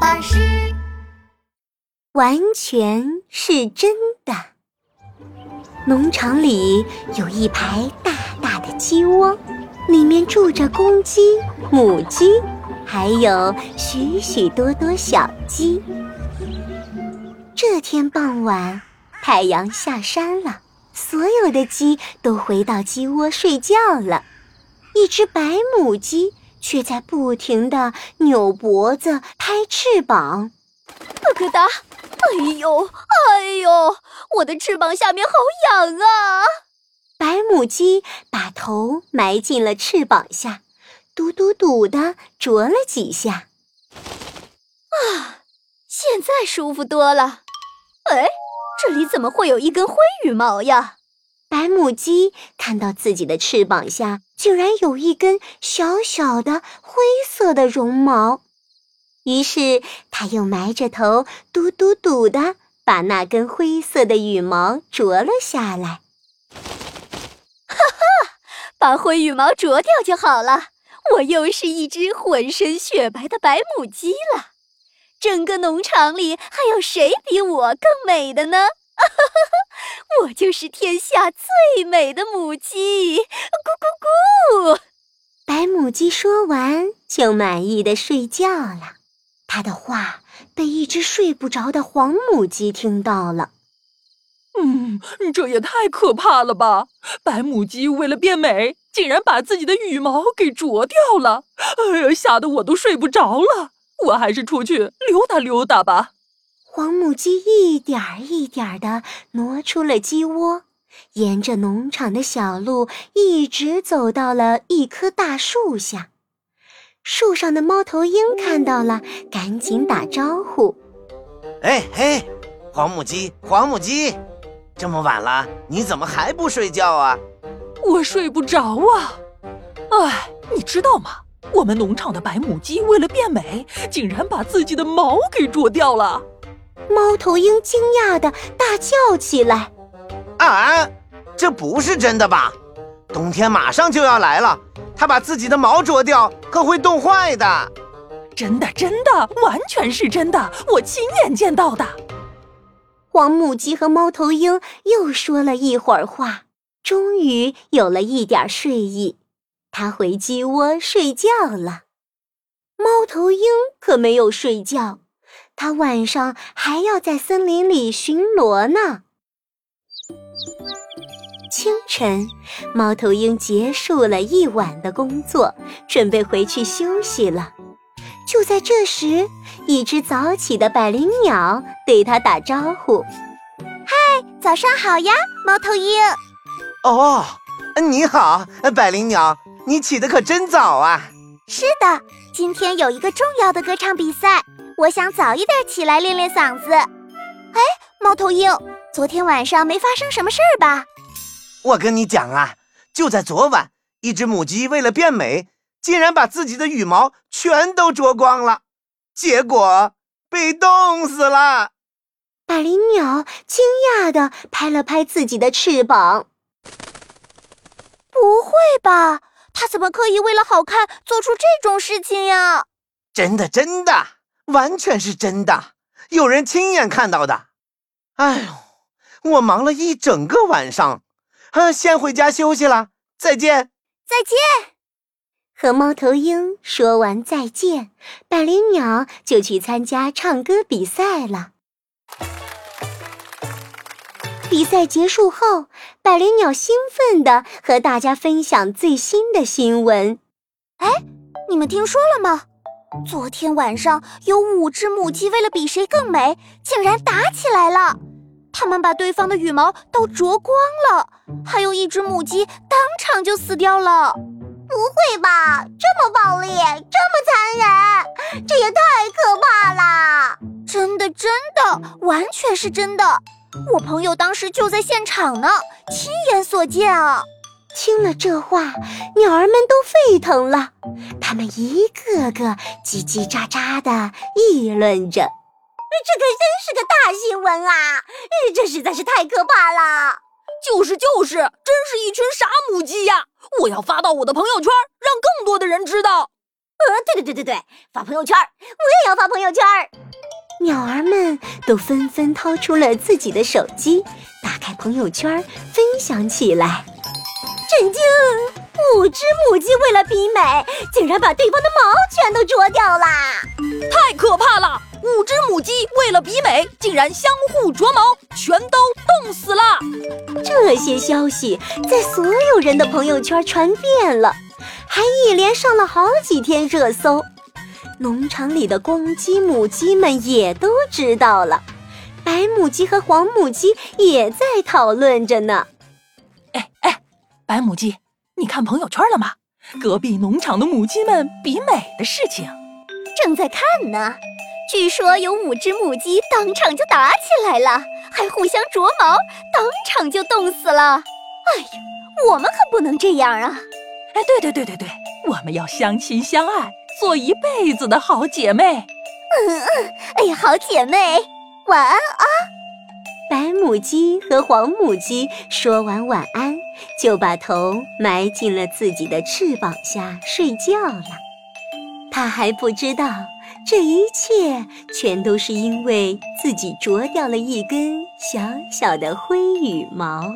巴士完全是真的。农场里有一排大大的鸡窝，里面住着公鸡、母鸡，还有许许多多小鸡。这天傍晚，太阳下山了，所有的鸡都回到鸡窝睡觉了。一只白母鸡却在不停地扭脖子、拍翅膀，咯咯哒！哎呦，哎呦，我的翅膀下面好痒啊！白母鸡把头埋进了翅膀下，嘟嘟嘟地啄了几下。啊，现在舒服多了。哎，这里怎么会有一根灰羽毛呀？白母鸡看到自己的翅膀下竟然有一根小小的灰色的绒毛，于是它又埋着头，嘟嘟嘟的把那根灰色的羽毛啄了下来。哈哈，把灰羽毛啄掉就好了，我又是一只浑身雪白的白母鸡了。整个农场里还有谁比我更美的呢？哈哈，我就是天下最美的母鸡，咕咕咕！白母鸡说完，就满意的睡觉了。它的话被一只睡不着的黄母鸡听到了。嗯，这也太可怕了吧！白母鸡为了变美，竟然把自己的羽毛给啄掉了。哎呀，吓得我都睡不着了。我还是出去溜达溜达吧。黄母鸡一点儿一点儿地挪出了鸡窝，沿着农场的小路一直走到了一棵大树下。树上的猫头鹰看到了，赶紧打招呼：“哎嘿，黄母鸡，黄母鸡，这么晚了，你怎么还不睡觉啊？”“我睡不着啊。”“哎，你知道吗？我们农场的白母鸡为了变美，竟然把自己的毛给啄掉了。”猫头鹰惊讶的大叫起来：“啊，这不是真的吧？冬天马上就要来了，它把自己的毛啄掉可会冻坏的。”“真的，真的，完全是真的，我亲眼见到的。”黄母鸡和猫头鹰又说了一会儿话，终于有了一点睡意，它回鸡窝睡觉了。猫头鹰可没有睡觉。他晚上还要在森林里巡逻呢。清晨，猫头鹰结束了一晚的工作，准备回去休息了。就在这时，一只早起的百灵鸟对他打招呼：“嗨，早上好呀，猫头鹰。”“哦，你好，百灵鸟，你起得可真早啊。”“是的，今天有一个重要的歌唱比赛。”我想早一点起来练练嗓子。哎，猫头鹰，昨天晚上没发生什么事儿吧？我跟你讲啊，就在昨晚，一只母鸡为了变美，竟然把自己的羽毛全都啄光了，结果被冻死了。百灵鸟惊讶地拍了拍自己的翅膀。不会吧？它怎么可以为了好看做出这种事情呀？真的，真的。完全是真的，有人亲眼看到的。哎呦，我忙了一整个晚上，啊，先回家休息了，再见，再见。和猫头鹰说完再见，百灵鸟就去参加唱歌比赛了。比赛结束后，百灵鸟兴奋地和大家分享最新的新闻。哎，你们听说了吗？昨天晚上有五只母鸡为了比谁更美，竟然打起来了。它们把对方的羽毛都啄光了，还有一只母鸡当场就死掉了。不会吧？这么暴力，这么残忍，这也太可怕了！真的，真的，完全是真的。我朋友当时就在现场呢，亲眼所见啊。听了这话，鸟儿们都沸腾了，它们一个个叽叽喳喳地议论着：“这可真是个大新闻啊！这实在是太可怕了！就是就是，真是一群傻母鸡呀！我要发到我的朋友圈，让更多的人知道。”呃对对对对对，发朋友圈，我也要发朋友圈。鸟儿们都纷纷掏出了自己的手机，打开朋友圈分享起来。震惊！五只母鸡为了比美，竟然把对方的毛全都啄掉啦！太可怕了！五只母鸡为了比美，竟然相互啄毛，全都冻死了。这些消息在所有人的朋友圈传遍了，还一连上了好几天热搜。农场里的公鸡、母鸡们也都知道了，白母鸡和黄母鸡也在讨论着呢。白母鸡，你看朋友圈了吗？隔壁农场的母鸡们比美的事情，正在看呢。据说有五只母鸡当场就打起来了，还互相啄毛，当场就冻死了。哎呀，我们可不能这样啊！哎，对对对对对，我们要相亲相爱，做一辈子的好姐妹。嗯嗯，哎呀，好姐妹，晚安啊！白母鸡和黄母鸡说完晚安，就把头埋进了自己的翅膀下睡觉了。它还不知道。这一切全都是因为自己啄掉了一根小小的灰羽毛。